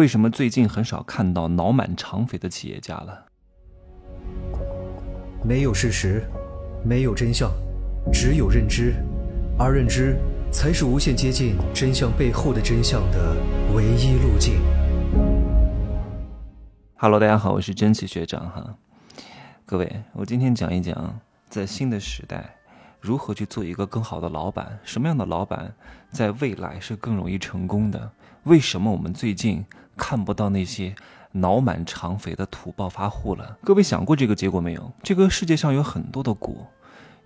为什么最近很少看到脑满肠肥的企业家了？没有事实，没有真相，只有认知，而认知才是无限接近真相背后的真相的唯一路径。Hello，大家好，我是真奇学长哈。各位，我今天讲一讲在新的时代如何去做一个更好的老板，什么样的老板在未来是更容易成功的？为什么我们最近？看不到那些脑满肠肥的土暴发户了。各位想过这个结果没有？这个世界上有很多的果，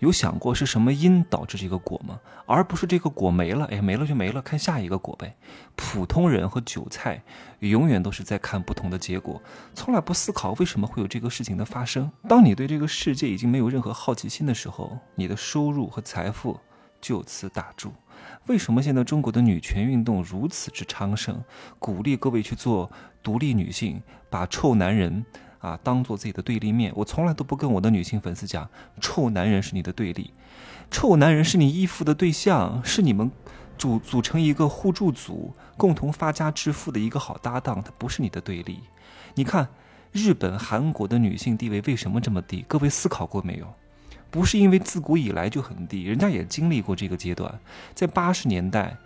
有想过是什么因导致这个果吗？而不是这个果没了，哎，没了就没了，看下一个果呗。普通人和韭菜永远都是在看不同的结果，从来不思考为什么会有这个事情的发生。当你对这个世界已经没有任何好奇心的时候，你的收入和财富就此打住。为什么现在中国的女权运动如此之昌盛？鼓励各位去做独立女性，把臭男人啊当做自己的对立面。我从来都不跟我的女性粉丝讲，臭男人是你的对立，臭男人是你依附的对象，是你们组组成一个互助组，共同发家致富的一个好搭档，他不是你的对立。你看，日本、韩国的女性地位为什么这么低？各位思考过没有？不是因为自古以来就很低，人家也经历过这个阶段。在八十年代，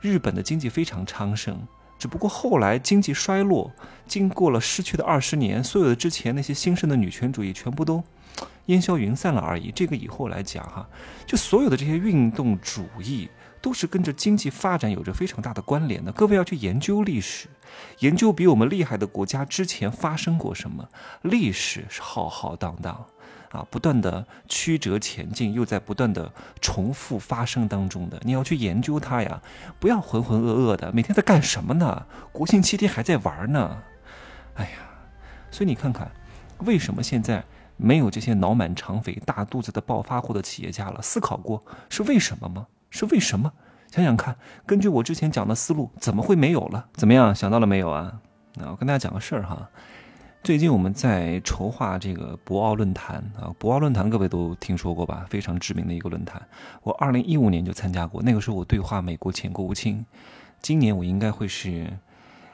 日本的经济非常昌盛，只不过后来经济衰落，经过了失去的二十年，所有的之前那些兴盛的女权主义全部都烟消云散了而已。这个以后来讲哈，就所有的这些运动主义都是跟着经济发展有着非常大的关联的。各位要去研究历史，研究比我们厉害的国家之前发生过什么，历史是浩浩荡荡。啊，不断的曲折前进，又在不断的重复发生当中的，你要去研究它呀，不要浑浑噩噩的，每天在干什么呢？国庆七天还在玩呢，哎呀，所以你看看，为什么现在没有这些脑满肠肥、大肚子的暴发户的企业家了？思考过是为什么吗？是为什么？想想看，根据我之前讲的思路，怎么会没有了？怎么样，想到了没有啊？那我跟大家讲个事儿哈。最近我们在筹划这个博鳌论坛啊，博鳌论坛各位都听说过吧？非常知名的一个论坛。我二零一五年就参加过，那个时候我对话美国前国务卿。今年我应该会是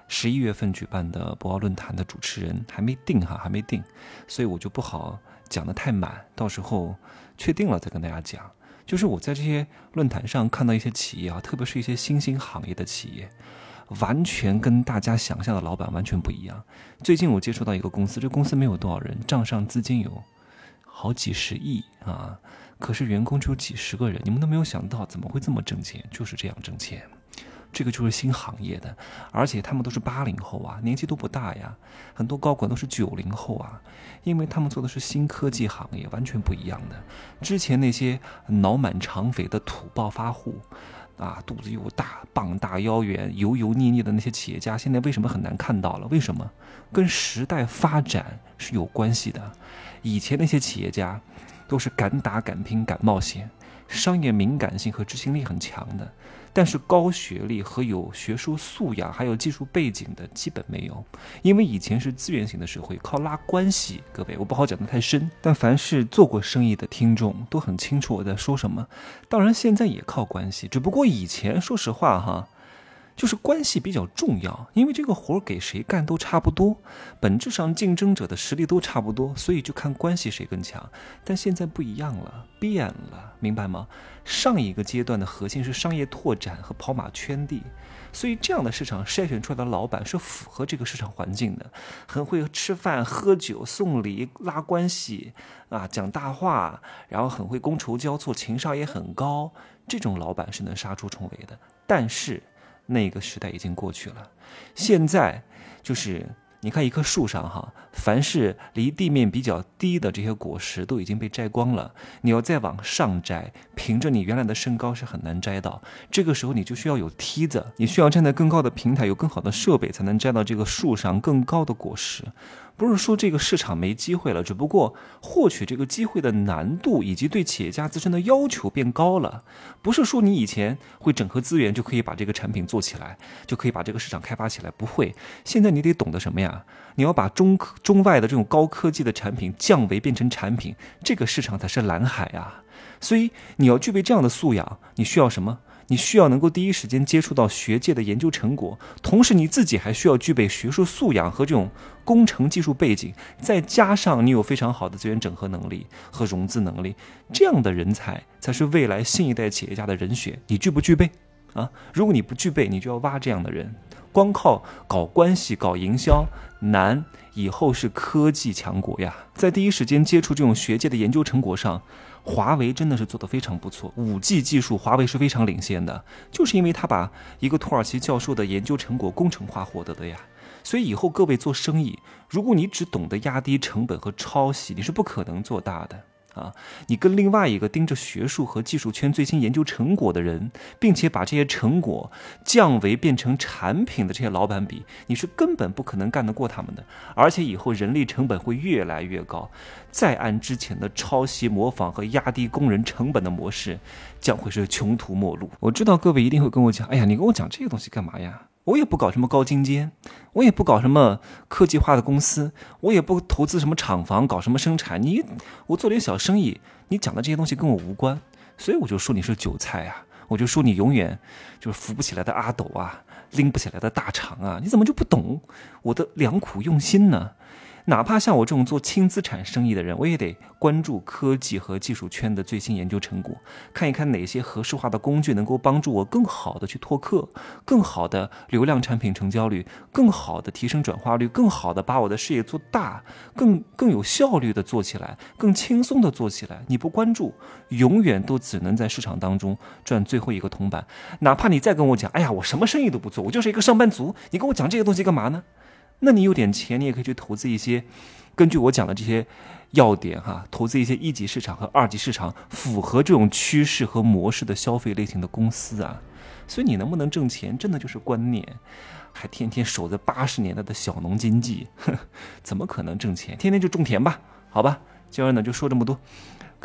十一月份举办的博鳌论坛的主持人，还没定哈，还没定，所以我就不好讲的太满，到时候确定了再跟大家讲。就是我在这些论坛上看到一些企业啊，特别是一些新兴行业的企业。完全跟大家想象的老板完全不一样。最近我接触到一个公司，这公司没有多少人，账上资金有好几十亿啊，可是员工只有几十个人。你们都没有想到，怎么会这么挣钱？就是这样挣钱。这个就是新行业的，而且他们都是八零后啊，年纪都不大呀。很多高管都是九零后啊，因为他们做的是新科技行业，完全不一样的。之前那些脑满肠肥的土暴发户。啊，肚子又大，膀大腰圆，油油腻腻的那些企业家，现在为什么很难看到了？为什么？跟时代发展是有关系的。以前那些企业家，都是敢打敢拼敢冒险。商业敏感性和执行力很强的，但是高学历和有学术素养还有技术背景的基本没有，因为以前是资源型的社会，靠拉关系。各位，我不好讲得太深，但凡是做过生意的听众都很清楚我在说什么。当然现在也靠关系，只不过以前说实话哈。就是关系比较重要，因为这个活给谁干都差不多，本质上竞争者的实力都差不多，所以就看关系谁更强。但现在不一样了，变了，明白吗？上一个阶段的核心是商业拓展和跑马圈地，所以这样的市场筛选出来的老板是符合这个市场环境的，很会吃饭、喝酒、送礼、拉关系啊，讲大话，然后很会觥筹交错，情商也很高，这种老板是能杀出重围的。但是。那个时代已经过去了，现在就是你看一棵树上哈，凡是离地面比较低的这些果实都已经被摘光了，你要再往上摘，凭着你原来的身高是很难摘到。这个时候你就需要有梯子，你需要站在更高的平台，有更好的设备，才能摘到这个树上更高的果实。不是说这个市场没机会了，只不过获取这个机会的难度以及对企业家自身的要求变高了。不是说你以前会整合资源就可以把这个产品做起来，就可以把这个市场开发起来，不会。现在你得懂得什么呀？你要把中科中外的这种高科技的产品降维变成产品，这个市场才是蓝海啊！所以你要具备这样的素养，你需要什么？你需要能够第一时间接触到学界的研究成果，同时你自己还需要具备学术素养和这种工程技术背景，再加上你有非常好的资源整合能力和融资能力，这样的人才才是未来新一代企业家的人选。你具不具备？啊，如果你不具备，你就要挖这样的人。光靠搞关系、搞营销难，以后是科技强国呀。在第一时间接触这种学界的研究成果上，华为真的是做得非常不错。五 G 技术，华为是非常领先的，就是因为他把一个土耳其教授的研究成果工程化获得的呀。所以以后各位做生意，如果你只懂得压低成本和抄袭，你是不可能做大的。啊，你跟另外一个盯着学术和技术圈最新研究成果的人，并且把这些成果降维变成产品的这些老板比，你是根本不可能干得过他们的。而且以后人力成本会越来越高，再按之前的抄袭模仿和压低工人成本的模式，将会是穷途末路。我知道各位一定会跟我讲，哎呀，你跟我讲这个东西干嘛呀？我也不搞什么高精尖，我也不搞什么科技化的公司，我也不投资什么厂房，搞什么生产。你，我做点小生意，你讲的这些东西跟我无关，所以我就说你是韭菜啊，我就说你永远就是扶不起来的阿斗啊，拎不起来的大肠啊，你怎么就不懂我的良苦用心呢？哪怕像我这种做轻资产生意的人，我也得关注科技和技术圈的最新研究成果，看一看哪些合适化的工具能够帮助我更好的去拓客，更好的流量产品成交率，更好的提升转化率，更好的把我的事业做大，更更有效率的做起来，更轻松的做起来。你不关注，永远都只能在市场当中赚最后一个铜板。哪怕你再跟我讲，哎呀，我什么生意都不做，我就是一个上班族，你跟我讲这些东西干嘛呢？那你有点钱，你也可以去投资一些，根据我讲的这些要点哈，投资一些一级市场和二级市场符合这种趋势和模式的消费类型的公司啊。所以你能不能挣钱，真的就是观念，还天天守着八十年代的小农经济，怎么可能挣钱？天天就种田吧，好吧。今儿呢就说这么多。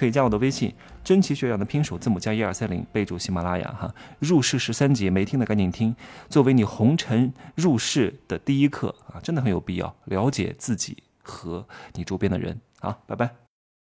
可以加我的微信，真奇学长的拼手字母加一二三零，备注喜马拉雅哈。入世十三节，没听的赶紧听，作为你红尘入世的第一课啊，真的很有必要了解自己和你周边的人。好，拜拜。